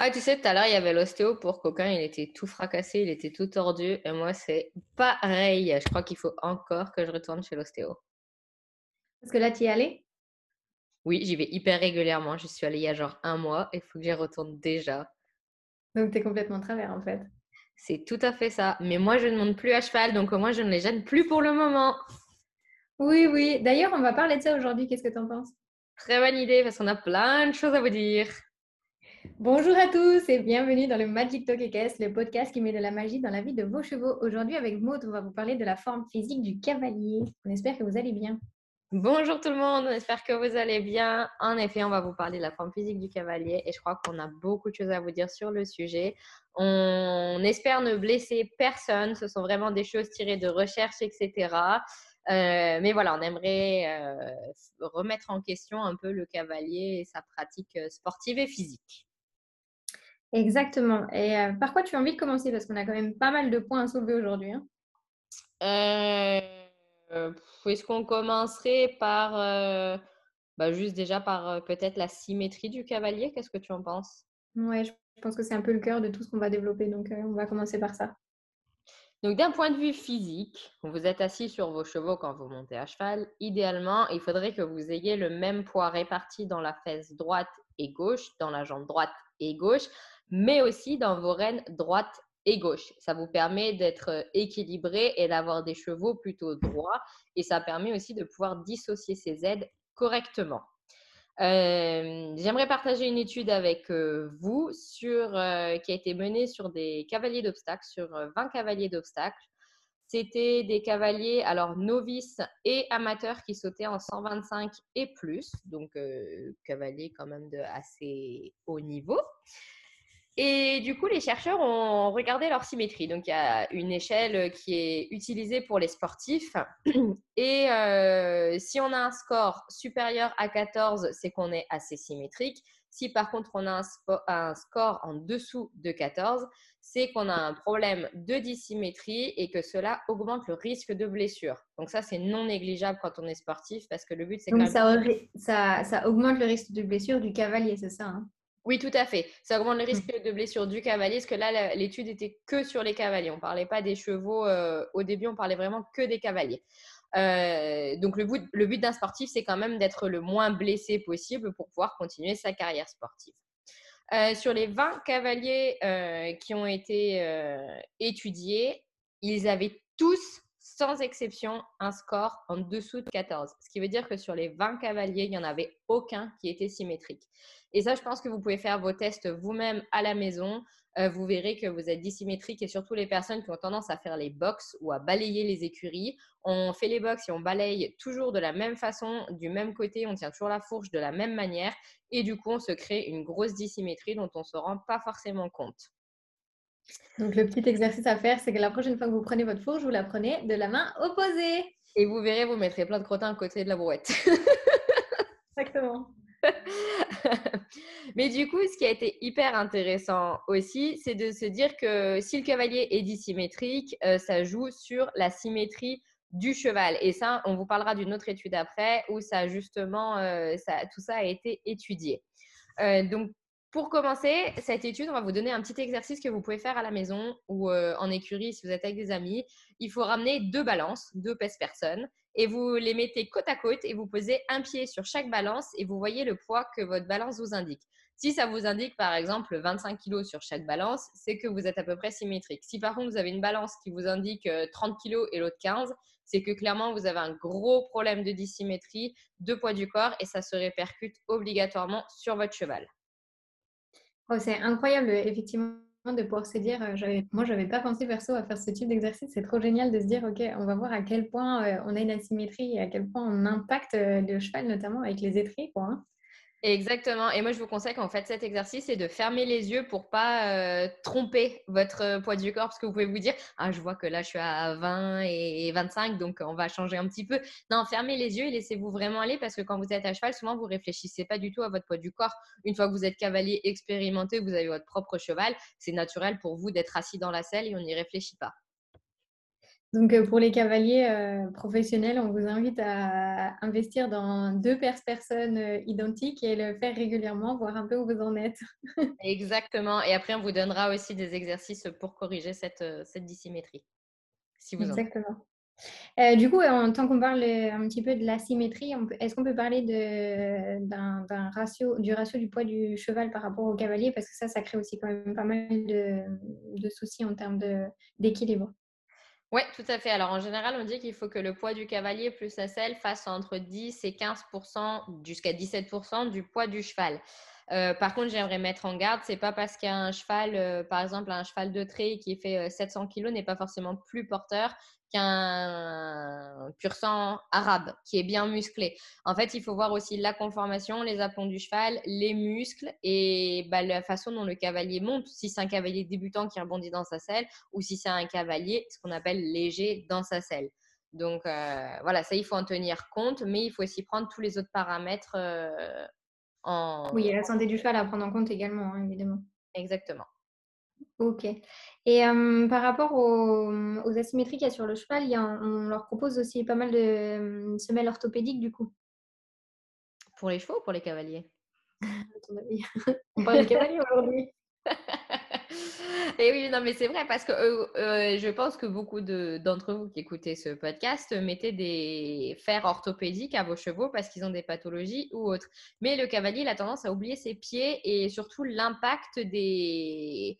Ah, tu sais, tout à l'heure, il y avait l'ostéo pour Coquin, il était tout fracassé, il était tout tordu. Et moi, c'est pareil. Je crois qu'il faut encore que je retourne chez l'ostéo. Parce que là, tu y es allé Oui, j'y vais hyper régulièrement. Je suis allée il y a genre un mois et il faut que j'y retourne déjà. Donc, tu es complètement travers en fait. C'est tout à fait ça. Mais moi, je ne monte plus à cheval, donc au moins, je ne les gêne plus pour le moment. Oui, oui. D'ailleurs, on va parler de ça aujourd'hui. Qu'est-ce que tu en penses? Très bonne idée parce qu'on a plein de choses à vous dire. Bonjour à tous et bienvenue dans le Magic Talk Equestre, le podcast qui met de la magie dans la vie de vos chevaux. Aujourd'hui, avec Maud, on va vous parler de la forme physique du cavalier. On espère que vous allez bien. Bonjour tout le monde, on espère que vous allez bien. En effet, on va vous parler de la forme physique du cavalier et je crois qu'on a beaucoup de choses à vous dire sur le sujet. On espère ne blesser personne, ce sont vraiment des choses tirées de recherche, etc. Euh, mais voilà, on aimerait euh, remettre en question un peu le cavalier et sa pratique euh, sportive et physique. Exactement. Et par quoi tu as envie de commencer? Parce qu'on a quand même pas mal de points à soulever aujourd'hui. Hein. Est-ce qu'on commencerait par, bah, juste déjà par peut-être la symétrie du cavalier? Qu'est-ce que tu en penses? Ouais, je pense que c'est un peu le cœur de tout ce qu'on va développer. Donc, on va commencer par ça. Donc, d'un point de vue physique, vous êtes assis sur vos chevaux quand vous montez à cheval. Idéalement, il faudrait que vous ayez le même poids réparti dans la fesse droite et gauche, dans la jambe droite et gauche, mais aussi dans vos rênes droite et gauche. Ça vous permet d'être équilibré et d'avoir des chevaux plutôt droits. Et ça permet aussi de pouvoir dissocier ces aides correctement. Euh, j'aimerais partager une étude avec euh, vous sur, euh, qui a été menée sur des cavaliers d'obstacles, sur 20 cavaliers d'obstacles. C'était des cavaliers, alors novices et amateurs qui sautaient en 125 et plus, donc cavaliers quand même de assez haut niveau. Et du coup, les chercheurs ont regardé leur symétrie. Donc, il y a une échelle qui est utilisée pour les sportifs. Et euh, si on a un score supérieur à 14, c'est qu'on est assez symétrique. Si par contre on a un, score en dessous de 14, c'est qu'on a un problème de dissymétrie et que cela augmente le risque de blessure. Donc ça, c'est non négligeable quand on est sportif parce que le but, c'est quand même... Ça, ça, ça, augmente le risque de blessure du cavalier, c'est ça hein? Oui, tout à fait. Ça augmente le mmh. risque de blessure du cavalier, parce que là, l'étude était que sur les cavaliers. On ne parlait pas des chevaux. Euh, au début, on parlait vraiment que des cavaliers. Euh, donc, le but, le but d'un sportif, c'est quand même d'être le moins blessé possible pour pouvoir continuer sa carrière sportive. Euh, sur les 20 cavaliers qui ont été étudiés, ils avaient tous sans exception un score en dessous de 14. Ce qui veut dire que sur les 20 cavaliers, il n'y en avait aucun qui était symétrique. Et ça, je pense que vous pouvez faire vos tests vous-même à la maison. Euh, vous verrez que vous êtes dissymétrique et surtout les personnes qui ont tendance à faire les box ou à balayer les écuries. On fait les box et on balaye toujours de la même façon, du même côté, on tient toujours la fourche de la même manière et du coup, on se crée une grosse dissymétrie dont on ne se rend pas forcément compte. Donc, le petit exercice à faire, c'est que la prochaine fois que vous prenez votre fourche, vous la prenez de la main opposée. Et vous verrez, vous mettrez plein de crottins à côté de la brouette. Exactement. Mais du coup, ce qui a été hyper intéressant aussi, c'est de se dire que si le cavalier est dissymétrique, euh, ça joue sur la symétrie du cheval. Et ça, on vous parlera d'une autre étude après où ça justement, euh, ça, tout ça a été étudié. Euh, donc, pour commencer cette étude, on va vous donner un petit exercice que vous pouvez faire à la maison ou euh, en écurie si vous êtes avec des amis. Il faut ramener deux balances, deux pèse-personnes, et vous les mettez côte à côte et vous posez un pied sur chaque balance et vous voyez le poids que votre balance vous indique. Si ça vous indique par exemple 25 kg sur chaque balance, c'est que vous êtes à peu près symétrique. Si par contre vous avez une balance qui vous indique 30 euh, kg et l'autre 15, c'est que clairement vous avez un gros problème de dissymétrie, de poids du corps et ça se répercute obligatoirement sur votre cheval. Oh, c'est incroyable, effectivement, de pouvoir se dire, euh, moi, je n'avais pas pensé perso à faire ce type d'exercice. C'est trop génial de se dire, OK, on va voir à quel point euh, on a une asymétrie et à quel point on impacte euh, le cheval, notamment avec les étriers. Quoi, hein. Exactement. Et moi, je vous conseille vous faites cet exercice, c'est de fermer les yeux pour pas euh, tromper votre euh, poids du corps, parce que vous pouvez vous dire, ah, je vois que là, je suis à 20 et 25, donc on va changer un petit peu. Non, fermez les yeux et laissez-vous vraiment aller, parce que quand vous êtes à cheval, souvent, vous réfléchissez pas du tout à votre poids du corps. Une fois que vous êtes cavalier expérimenté, vous avez votre propre cheval, c'est naturel pour vous d'être assis dans la selle et on n'y réfléchit pas. Donc, euh, pour les cavaliers euh, professionnels, on vous invite à investir dans deux personnes euh, identiques et le faire régulièrement, voir un peu où vous en êtes. Exactement. Et après, on vous donnera aussi des exercices pour corriger cette, cette dissymétrie. Si vous Exactement. du coup, en tant qu'on parle un petit peu de l'asymétrie, est-ce qu'on peut parler d'un ratio, du ratio du poids du cheval par rapport au cavalier? Parce que ça, ça crée aussi quand même pas mal de, de soucis en termes d'équilibre. Oui, tout à fait. Alors en général, on dit qu'il faut que le poids du cavalier plus la selle fasse entre 10 et 15% jusqu'à 17% du poids du cheval. Euh, par contre, j'aimerais mettre en garde, c'est pas parce qu'un cheval, euh, par exemple, un cheval de trait qui fait 700 euh, kg n'est pas forcément plus porteur qu'un pur sang arabe qui est bien musclé. En fait, il faut voir aussi la conformation, les aplombs du cheval, les muscles et bah, la façon dont le cavalier monte. Si c'est un cavalier débutant qui rebondit dans sa selle ou si c'est un cavalier, ce qu'on appelle léger dans sa selle. Donc euh, voilà, ça il faut en tenir compte, mais il faut aussi prendre tous les autres paramètres euh, en. Oui, la santé du cheval à prendre en compte également, hein, évidemment. Exactement. Ok. Et par rapport aux, asymétries qu'il y a sur le cheval, on leur propose aussi pas mal de semelles orthopédiques du coup. Pour les chevaux ou pour les cavaliers? On parle des cavaliers aujourd'hui. Et oui, non, mais c'est vrai parce que euh, euh, je pense que beaucoup d'entre vous qui écoutez ce podcast mettez des fers orthopédiques à vos chevaux parce qu'ils ont des pathologies ou autres. Mais le cavalier, a tendance à oublier ses pieds et surtout l'impact de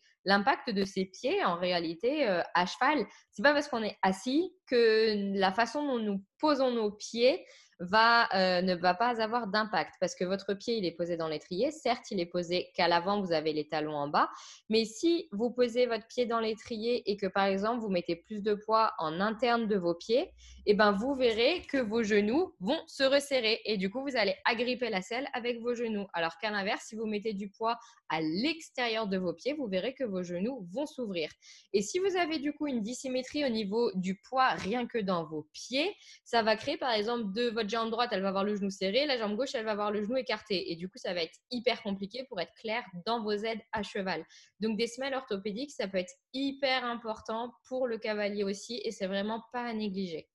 ses pieds en réalité euh, à cheval. C'est pas parce qu'on est assis que la façon dont nous posons nos pieds va, euh, ne va pas avoir d'impact parce que votre pied, il est posé dans l'étrier. Certes, il est posé qu'à l'avant, vous avez les talons en bas. Mais si vous posez votre pied dans l'étrier et que, par exemple, vous mettez plus de poids en interne de vos pieds, eh ben, vous verrez que vos genoux vont se resserrer et du coup, vous allez agripper la selle avec vos genoux. Alors qu'à l'inverse, si vous mettez du poids à l'extérieur de vos pieds, vous verrez que vos genoux vont s'ouvrir. Et si vous avez du coup une dissymétrie au niveau du poids rien que dans vos pieds, ça va créer par exemple de votre jambe droite, elle va avoir le genou serré, la jambe gauche, elle va avoir le genou écarté. Et du coup, ça va être hyper compliqué pour être clair dans vos aides à cheval. Donc, des semelles orthopédiques, ça peut être hyper important pour le cavalier aussi et c'est vraiment pas à négliger.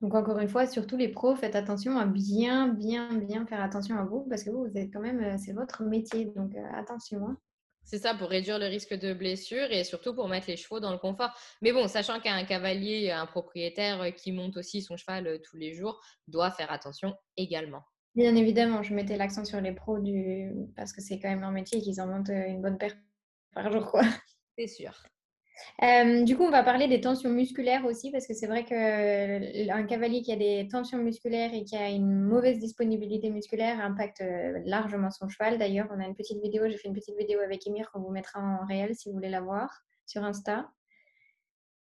Donc encore une fois, surtout les pros, faites attention à bien, bien, bien faire attention à vous parce que vous, vous êtes quand même, euh, c'est votre métier, donc euh, attention. Hein. C'est ça, pour réduire le risque de blessure et surtout pour mettre les chevaux dans le confort. Mais bon, sachant qu'un cavalier, un propriétaire qui monte aussi son cheval euh, tous les jours, doit faire attention également. Bien évidemment, je mettais l'accent sur les pros du... parce que c'est quand même leur métier qu'ils en montent euh, une bonne paire par jour. quoi. C'est sûr du coup, on va parler des tensions musculaires aussi, parce que c'est vrai qu'un cavalier qui a des tensions musculaires et qui a une mauvaise disponibilité musculaire impacte largement son cheval. D'ailleurs, on a une petite vidéo, j'ai fait une petite vidéo avec Emir qu'on vous mettra en réel si vous voulez la voir sur Insta.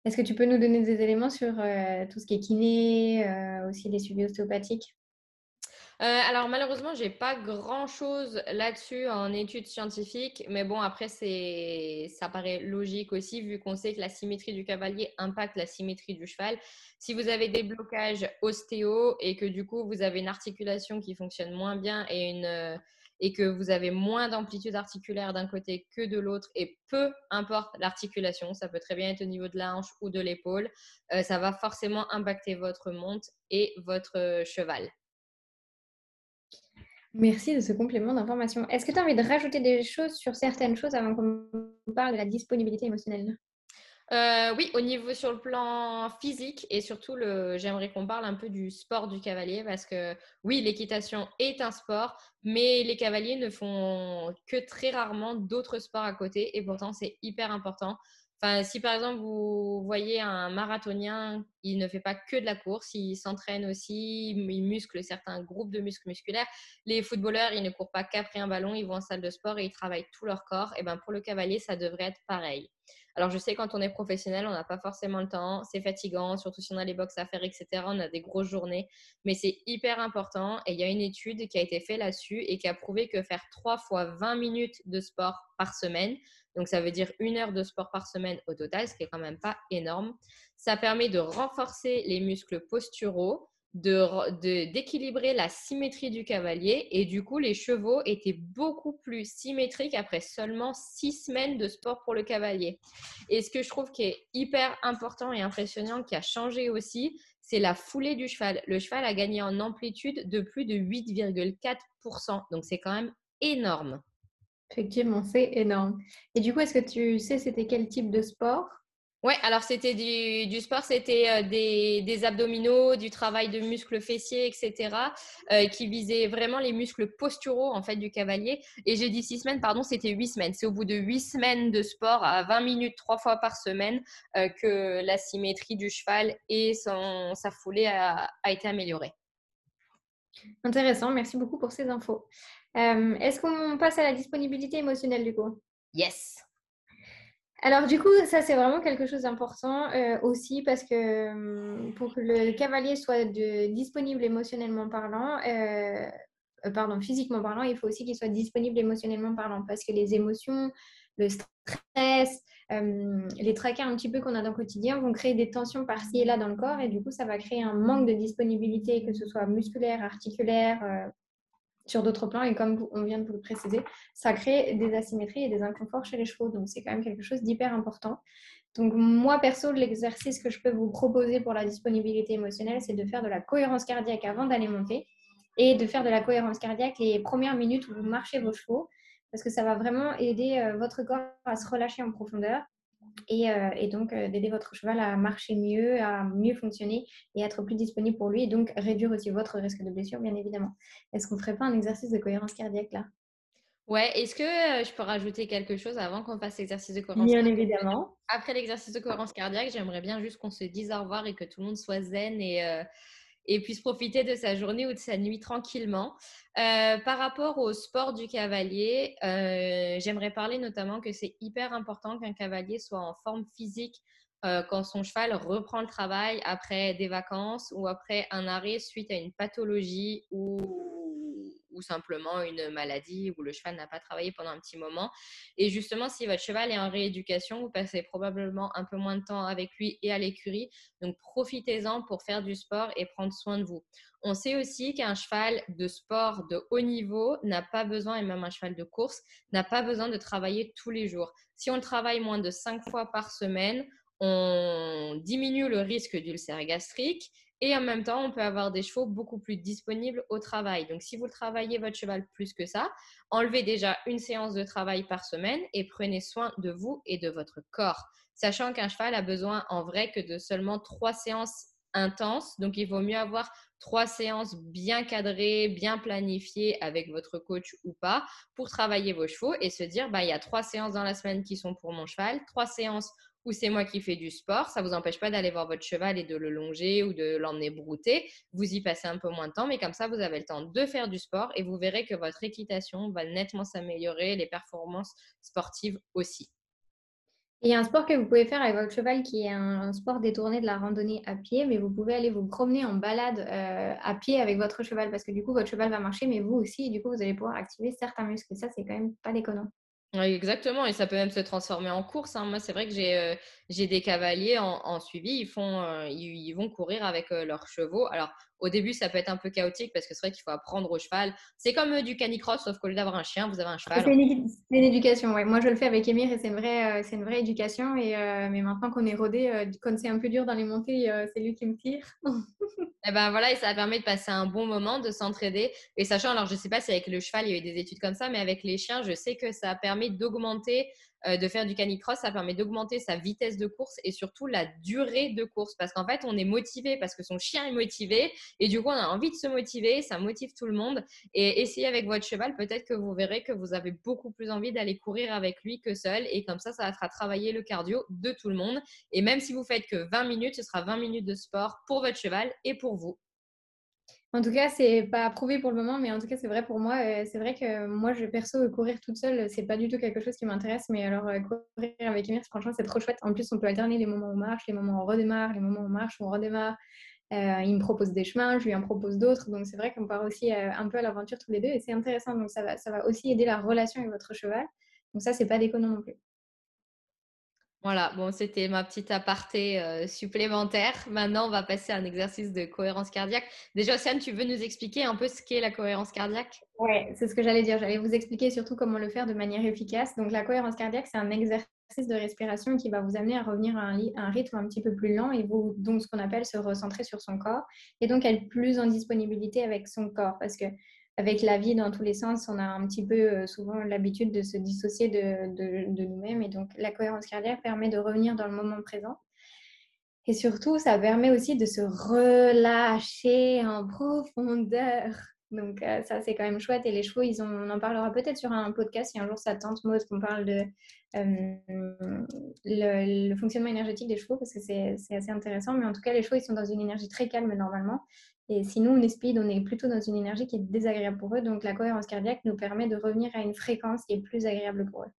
Est-ce que tu peux nous donner des éléments sur tout ce qui est kiné, aussi des suivis ostéopathiques euh, alors malheureusement, j'ai pas grand-chose là-dessus en études scientifiques, mais bon, après, c'est, ça paraît logique aussi, vu qu'on sait que la symétrie du cavalier impacte la symétrie du cheval. Si vous avez des blocages ostéo et que du coup, vous avez une articulation qui fonctionne moins bien et une euh, et que vous avez moins d'amplitude articulaire d'un côté que de l'autre, et peu importe l'articulation, ça peut très bien être au niveau de la hanche ou de l'épaule, euh, ça va forcément impacter votre monte et votre cheval. Merci de ce complément d'information. Est-ce que tu as envie de rajouter des choses sur certaines choses avant qu'on parle de la disponibilité émotionnelle? Euh, oui, au niveau sur le plan physique et surtout, j'aimerais qu'on parle un peu du sport du cavalier parce que oui, l'équitation est un sport, mais les cavaliers ne font que très rarement d'autres sports à côté et pourtant c'est hyper important si par exemple vous voyez un marathonien, il ne fait pas que de la course, il s'entraîne aussi, il muscle certains groupes de muscles musculaires. Les footballeurs, ils ne courent pas qu'après un ballon, ils vont en salle de sport et ils travaillent tout leur corps. Et ben pour le cavalier, ça devrait être pareil. Alors je sais quand on est professionnel, on n'a pas forcément le temps, c'est fatigant, surtout si on a les box à faire, etc. On a des grosses journées, mais c'est hyper important. Et il y a une étude qui a été faite là-dessus et qui a prouvé que faire 3 fois 20 minutes de sport par semaine, donc, ça veut dire une heure de sport par semaine au total, ce qui est quand même pas énorme. Ça permet de renforcer les muscles posturaux, d'équilibrer la symétrie du cavalier et du coup les chevaux étaient beaucoup plus symétriques après seulement six semaines de sport pour le cavalier. Et ce que je trouve qui est hyper important et impressionnant, qui a changé aussi, c'est la foulée du cheval. Le cheval a gagné en amplitude de plus de 8,4%. Donc c'est quand même énorme. Effectivement, c'est énorme. Et du coup, est-ce que tu sais c'était quel type de sport? Ouais, alors c'était du, sport, c'était euh, des, abdominaux, du travail de muscles fessiers, etc., euh, qui visait vraiment les muscles posturaux en fait du cavalier. Et j'ai dit six semaines, pardon, c'était huit semaines. C'est au bout de huit semaines de sport à 20 minutes trois fois par semaine euh, que la symétrie du cheval et son, sa foulée a, a été améliorée. Intéressant, merci beaucoup pour ces infos. Est-ce qu'on passe à la disponibilité émotionnelle du coup? Yes. Alors du coup, ça c'est vraiment quelque chose d'important euh, aussi parce que hum, pour que le cavalier soit disponible émotionnellement parlant, euh, euh, pardon, physiquement parlant, il faut aussi qu'il soit disponible émotionnellement parlant parce que les émotions, le stress, hum, les tracas un petit peu qu'on a dans le quotidien vont créer des tensions par-ci et là dans le corps et du coup ça va créer un manque de disponibilité, que ce soit musculaire, articulaire, sur d'autres plans. Et comme on vient de vous le préciser, ça crée des asymétries et des inconforts chez les chevaux. Donc, c'est quand même quelque chose d'hyper important. Donc, moi, perso, l'exercice que je peux vous proposer pour la disponibilité émotionnelle, c'est de faire de la cohérence cardiaque avant d'aller monter et de faire de la cohérence cardiaque les premières minutes où vous marchez vos chevaux parce que ça va vraiment aider euh, votre corps à se relâcher en profondeur euh, et, donc euh, d'aider votre cheval à marcher mieux, à mieux fonctionner et être plus disponible pour lui et donc réduire aussi votre risque de blessure, bien évidemment. Est-ce qu'on ne ferait pas un exercice de cohérence cardiaque là? Ouais, est-ce que euh, je peux rajouter quelque chose avant qu'on fasse l'exercice de cohérence Bien évidemment. Après l'exercice de cohérence cardiaque, j'aimerais bien juste qu'on se dise au revoir et que tout le monde soit zen et, et puisse profiter de sa journée ou de sa nuit tranquillement. Euh, par rapport au sport du cavalier, euh, j'aimerais parler notamment que c'est hyper important qu'un cavalier soit en forme physique euh, quand son cheval reprend le travail après des vacances ou après un arrêt suite à une pathologie ou ou simplement une maladie où le cheval n'a pas travaillé pendant un petit moment. Et justement, si votre cheval est en rééducation, vous passez probablement un peu moins de temps avec lui et à l'écurie. Donc, profitez-en pour faire du sport et prendre soin de vous. On sait aussi qu'un cheval de sport de haut niveau n'a pas besoin, et même un cheval de course, n'a pas besoin de travailler tous les jours. Si on travaille moins de cinq fois par semaine, on diminue le risque d'ulcère gastrique et en même temps, on peut avoir des chevaux beaucoup plus disponibles au travail. Donc, si vous travaillez votre cheval plus que ça, enlevez déjà une séance de travail par semaine et prenez soin de vous et de votre corps. Sachant qu'un cheval a besoin en vrai que de seulement trois séances intenses. Donc, il vaut mieux avoir trois séances bien cadrées, bien planifiées avec votre coach ou pas pour travailler vos chevaux et se dire, bah, il y a trois séances dans la semaine qui sont pour mon cheval, trois séances ou c'est moi qui fais du sport, ça ne vous empêche pas d'aller voir votre cheval et de le longer ou de l'emmener brouter. Vous y passez un peu moins de temps, mais comme ça, vous avez le temps de faire du sport et vous verrez que votre équitation va nettement s'améliorer, les performances sportives aussi. il y a un sport que vous pouvez faire avec votre cheval qui est un, sport détourné de la randonnée à pied, mais vous pouvez aller vous promener en balade euh, à pied avec votre cheval parce que du coup, votre cheval va marcher, mais vous aussi, et du coup, vous allez pouvoir activer certains muscles. Ça, c'est quand même pas déconnant. Oui, exactement, et ça peut même se transformer en course. Hein. Moi, c'est vrai que j'ai euh, des cavaliers en, suivi, ils, font, euh, ils, vont courir avec euh, leurs chevaux. Alors, au début, ça peut être un peu chaotique parce que c'est vrai qu'il faut apprendre au cheval. C'est comme euh, du canicross, sauf qu'au lieu d'avoir un chien, vous avez un cheval. C'est une, éducation, ouais. Moi, je le fais avec Emir et c'est une, vraie, une vraie éducation. Et, mais maintenant qu'on est rodé, quand c'est un peu dur dans les montées, c'est lui qui me tire. et eh ben voilà, et ça permet de passer un bon moment, de s'entraider. Et sachant, alors je ne sais pas si avec le cheval, il y a eu des études comme ça, mais avec les chiens, je sais que ça permet d'augmenter euh, de faire du canicross, ça permet d'augmenter sa vitesse de course et surtout la durée de course. Parce qu'en fait, on est motivé parce que son chien est motivé et du coup, on a envie de se motiver, ça motive tout le monde. Et essayez avec votre cheval, peut-être que vous verrez que vous avez beaucoup plus envie d'aller courir avec lui que seul. Et comme ça, ça va travailler le cardio de tout le monde. Et même si vous faites que 20 minutes, ce sera 20 minutes de sport pour votre cheval et pour vous. En tout cas, c'est pas prouvé pour le moment, mais en tout cas, c'est vrai pour moi. Euh, c'est vrai que moi, je perso courir toute seule, c'est pas du tout quelque chose qui m'intéresse. Mais alors, euh, courir avec Emir, franchement, c'est trop chouette. En plus, on peut alterner les moments où on marche, les moments où on redémarre, les moments où on marche, où on redémarre. Euh, il me propose des chemins, je lui en propose d'autres. Donc, c'est vrai qu'on part aussi un peu à l'aventure tous les deux et c'est intéressant. Donc, ça va, ça va aussi aider la relation avec votre cheval. Donc, ça, c'est pas déconnant non plus. Voilà, bon, c'était ma petite aparté euh, supplémentaire. Maintenant, on va passer à un exercice de cohérence cardiaque. Déjà, Océane, tu veux nous expliquer un peu ce qu'est la cohérence cardiaque? Oui, c'est ce que j'allais dire. J'allais vous expliquer surtout comment le faire de manière efficace. Donc, la cohérence cardiaque, c'est un exercice de respiration qui va vous amener à revenir à un, un rythme un petit peu plus lent et vous, donc ce qu'on appelle se recentrer sur son corps et donc être plus en disponibilité avec son corps parce que avec la vie dans tous les sens, on a un petit peu euh, souvent l'habitude de se dissocier de, nous-mêmes. Et donc, la cohérence cardiaque permet de revenir dans le moment présent. Et surtout, ça permet aussi de se relâcher en profondeur. Donc, euh, ça, c'est quand même chouette. Et les chevaux, ils ont, on en parlera peut-être sur un podcast si un jour ça tente, Maud, qu'on parle de euh, le, le, fonctionnement énergétique des chevaux, parce que c'est assez intéressant. Mais en tout cas, les chevaux, ils sont dans une énergie très calme normalement. Et si nous, on est speed, on est plutôt dans une énergie qui est désagréable pour eux. Donc, la cohérence cardiaque nous permet de revenir à une fréquence qui est plus agréable pour eux.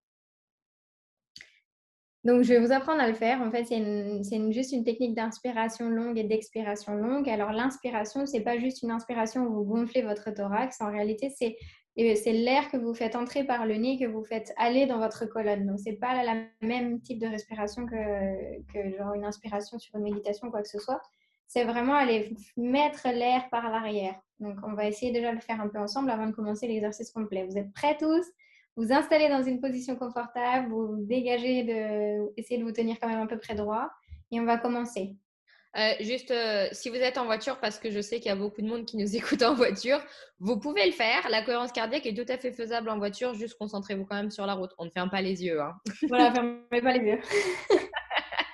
Donc, je vais vous apprendre à le faire. En fait, c'est juste une technique d'inspiration longue et d'expiration longue. Alors, l'inspiration, ce n'est pas juste une inspiration où vous gonflez votre thorax. En réalité, c'est l'air que vous faites entrer par le nez que vous faites aller dans votre colonne. Donc, ce n'est pas le même type de respiration que, que genre une inspiration sur une méditation quoi que ce soit c'est vraiment aller mettre l'air par l'arrière. Donc, on va essayer déjà de le faire un peu ensemble avant de commencer l'exercice complet. Vous êtes prêts tous? Vous installez dans une position confortable, vous dégagez, de... essayez de vous tenir quand même un peu près droit et on va commencer. Euh, juste, euh, si vous êtes en voiture, parce que je sais qu'il y a beaucoup de monde qui nous écoute en voiture, vous pouvez le faire. La cohérence cardiaque est tout à fait faisable en voiture. Juste concentrez-vous quand même sur la route. On ne ferme pas les yeux. Hein. Voilà, fermez pas les yeux.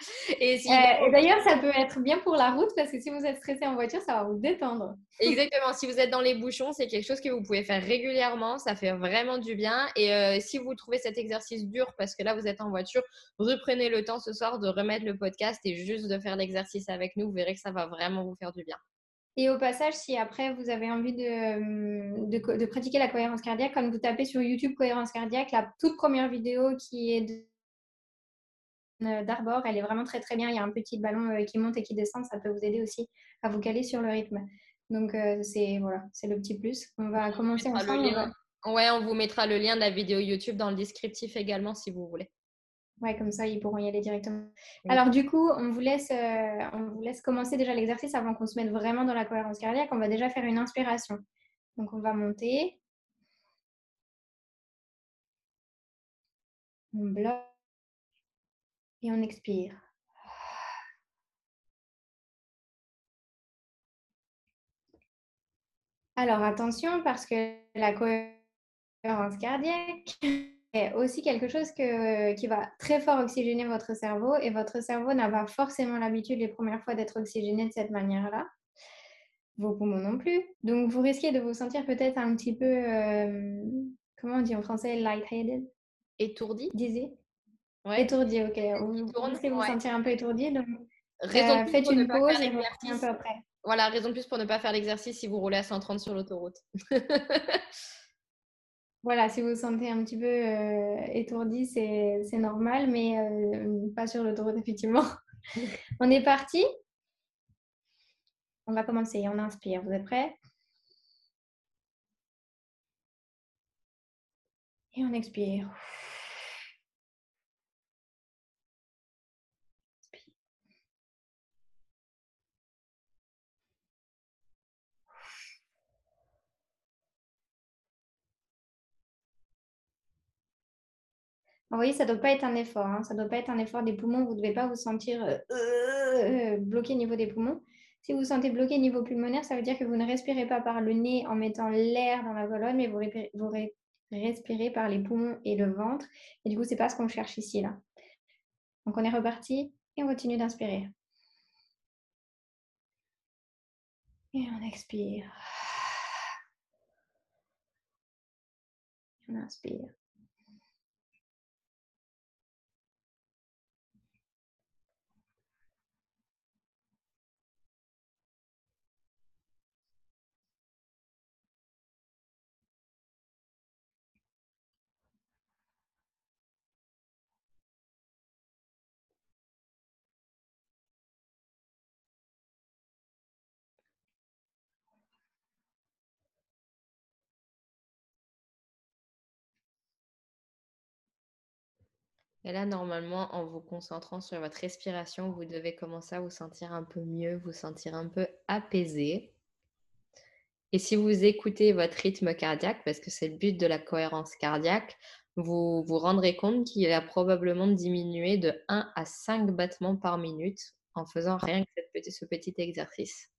Euh, et, d'ailleurs, ça peut être bien pour la route parce que si vous êtes stressé en voiture, ça va vous détendre. Exactement. Si vous êtes dans les bouchons, c'est quelque chose que vous pouvez faire régulièrement. Ça fait vraiment du bien. Et euh, si vous trouvez cet exercice dur parce que là, vous êtes en voiture, reprenez le temps ce soir de remettre le podcast et juste de faire l'exercice avec nous. Vous verrez que ça va vraiment vous faire du bien. Et au passage, si après vous avez envie de, de, de pratiquer la cohérence cardiaque, comme vous tapez sur YouTube cohérence cardiaque, la toute première vidéo qui est de d'Arbor. Elle est vraiment très très bien. Il y a un petit ballon euh, qui monte et qui descend. Ça peut vous aider aussi à vous caler sur le rythme. Donc euh, c'est voilà, c'est le petit plus. On va commencer ensemble. Ouais, on vous mettra le lien de la vidéo YouTube dans le descriptif également si vous voulez. Ouais, comme ça, ils pourront y aller directement. Alors, du coup, on vous laisse, on vous laisse commencer déjà l'exercice avant qu'on se mette vraiment dans la cohérence cardiaque. On va déjà faire une inspiration. Donc, on va monter. On bloque et on expire. Alors attention parce que la cohérence cardiaque est aussi quelque chose qui va très fort oxygéner votre cerveau et votre cerveau n'a pas forcément l'habitude les premières fois d'être oxygéné de cette manière-là. Vos poumons non plus. Donc vous risquez de vous sentir peut-être un petit peu, euh, comment on dit en français, lightheaded? Étourdi? Dizzy Étourdi, ok. Vous pensez vous sentir un peu étourdi, donc raison euh, faites une pause et un peu après. Voilà, raison de plus pour ne pas faire l'exercice si vous roulez à 130 sur l'autoroute. voilà, si vous vous sentez un petit peu euh, étourdi, c'est normal, mais euh, pas sur l'autoroute, effectivement. on est parti On va commencer, on inspire. Vous êtes prêts? Et on expire. Voyez, ça ne doit pas être un effort. Hein. Ça ne doit pas être un effort des poumons. Vous ne devez pas vous sentir euh, euh, bloqué au niveau des poumons. Si vous vous sentez bloqué au niveau pulmonaire, ça veut dire que vous ne respirez pas par le nez en mettant l'air dans la colonne, mais vous, respirez par les poumons et le ventre. Et du coup, ce n'est pas ce qu'on cherche ici. Donc, on est reparti et on continue d'inspirer. Et on expire. On inspire. Et là, normalement, en vous concentrant sur votre respiration, vous devez commencer à vous sentir un peu mieux, vous sentir un peu apaisé. Et si vous écoutez votre rythme cardiaque, parce que c'est le but de la cohérence cardiaque, vous vous rendrez compte qu'il a probablement diminué de 1 à 5 battements par minute en faisant rien que ce petit exercice.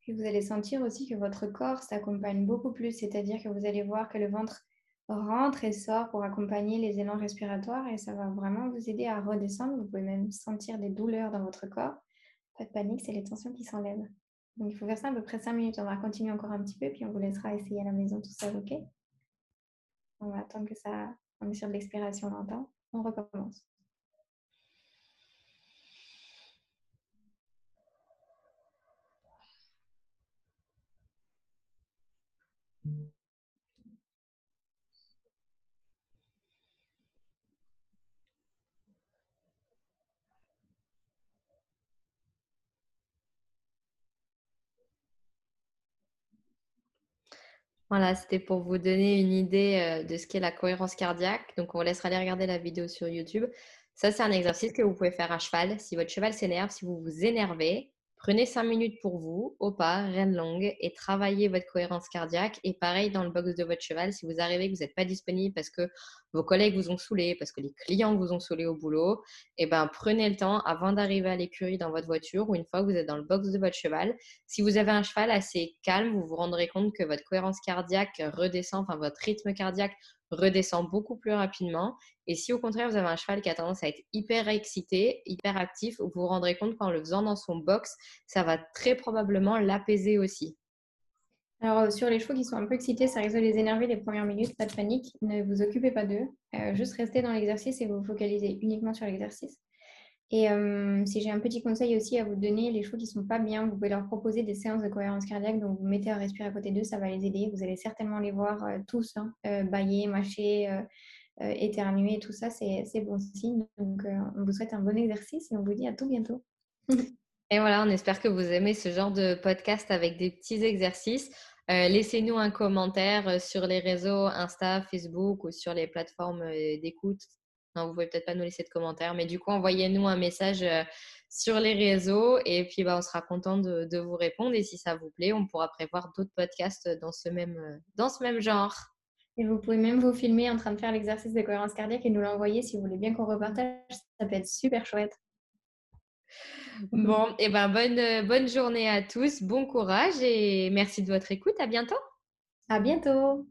Puis vous allez sentir aussi que votre corps s'accompagne beaucoup plus, c'est-à-dire que vous allez voir que le ventre rentre et sort pour accompagner les élans respiratoires et ça va vraiment vous aider à redescendre. Vous pouvez même sentir des douleurs dans votre corps. Pas de panique, c'est les tensions qui s'enlèvent. Donc il faut faire ça à peu près 5 minutes. On va continuer encore un petit peu, puis on vous laissera essayer à la maison tout seul, ok? On va attendre que ça. On est sur de l'expiration longtemps. On recommence. Voilà, c'était pour vous donner une idée euh, de ce qu'est la cohérence cardiaque. Donc, on vous laissera aller regarder la vidéo sur YouTube. Ça, c'est un exercice que vous pouvez faire à cheval. Si votre cheval s'énerve, si vous vous énervez, Prenez 5 minutes pour vous, au pas, reine longue, et travaillez votre cohérence cardiaque. Et pareil dans le box de votre cheval, si vous arrivez que vous n'êtes pas disponible parce que vos collègues vous ont saoulé, parce que les clients vous ont saoulé au boulot, et eh ben, prenez le temps avant d'arriver à l'écurie dans votre voiture ou une fois que vous êtes dans le box de votre cheval. Si vous avez un cheval assez calme, vous vous rendrez compte que votre cohérence cardiaque redescend, enfin votre rythme cardiaque redescend beaucoup plus rapidement. Et si au contraire vous avez un cheval qui a tendance à être hyper excité, hyper actif, vous vous rendrez compte qu'en le faisant dans son box, ça va très probablement l'apaiser aussi. Alors, euh, sur les chevaux qui sont un peu excités, ça risque de les énerver les premières minutes, pas de panique, ne vous occupez pas d'eux. Euh, juste restez dans l'exercice et vous vous focalisez uniquement sur l'exercice. Et euh, si j'ai un petit conseil aussi à vous donner, les chevaux qui ne sont pas bien, vous pouvez leur proposer des séances de cohérence cardiaque. Donc, vous mettez à respirer à côté d'eux, ça va les aider. Vous allez certainement les voir tous hein, bailler, mâcher, éternuer, tout ça, c'est bon signe. Donc, on vous souhaite un bon exercice et on vous dit à tout bientôt. et voilà, on espère que vous aimez ce genre de podcast avec des petits exercices. Laissez-nous un commentaire sur les réseaux Insta, Facebook ou sur les plateformes d'écoute vous pouvez peut-être pas nous laisser de commentaires, mais du coup, envoyez-nous un message euh, sur les réseaux et puis bah, on sera content de, vous répondre. Et si ça vous plaît, on pourra prévoir d'autres podcasts dans ce même, euh, dans ce même genre. Et vous pouvez même vous filmer en train de faire l'exercice de cohérence cardiaque et nous l'envoyer si vous voulez bien qu'on repartage. Ça peut être super chouette. Bon, et ben bonne, bonne journée à tous, bon courage et merci de votre écoute. À bientôt. À bientôt.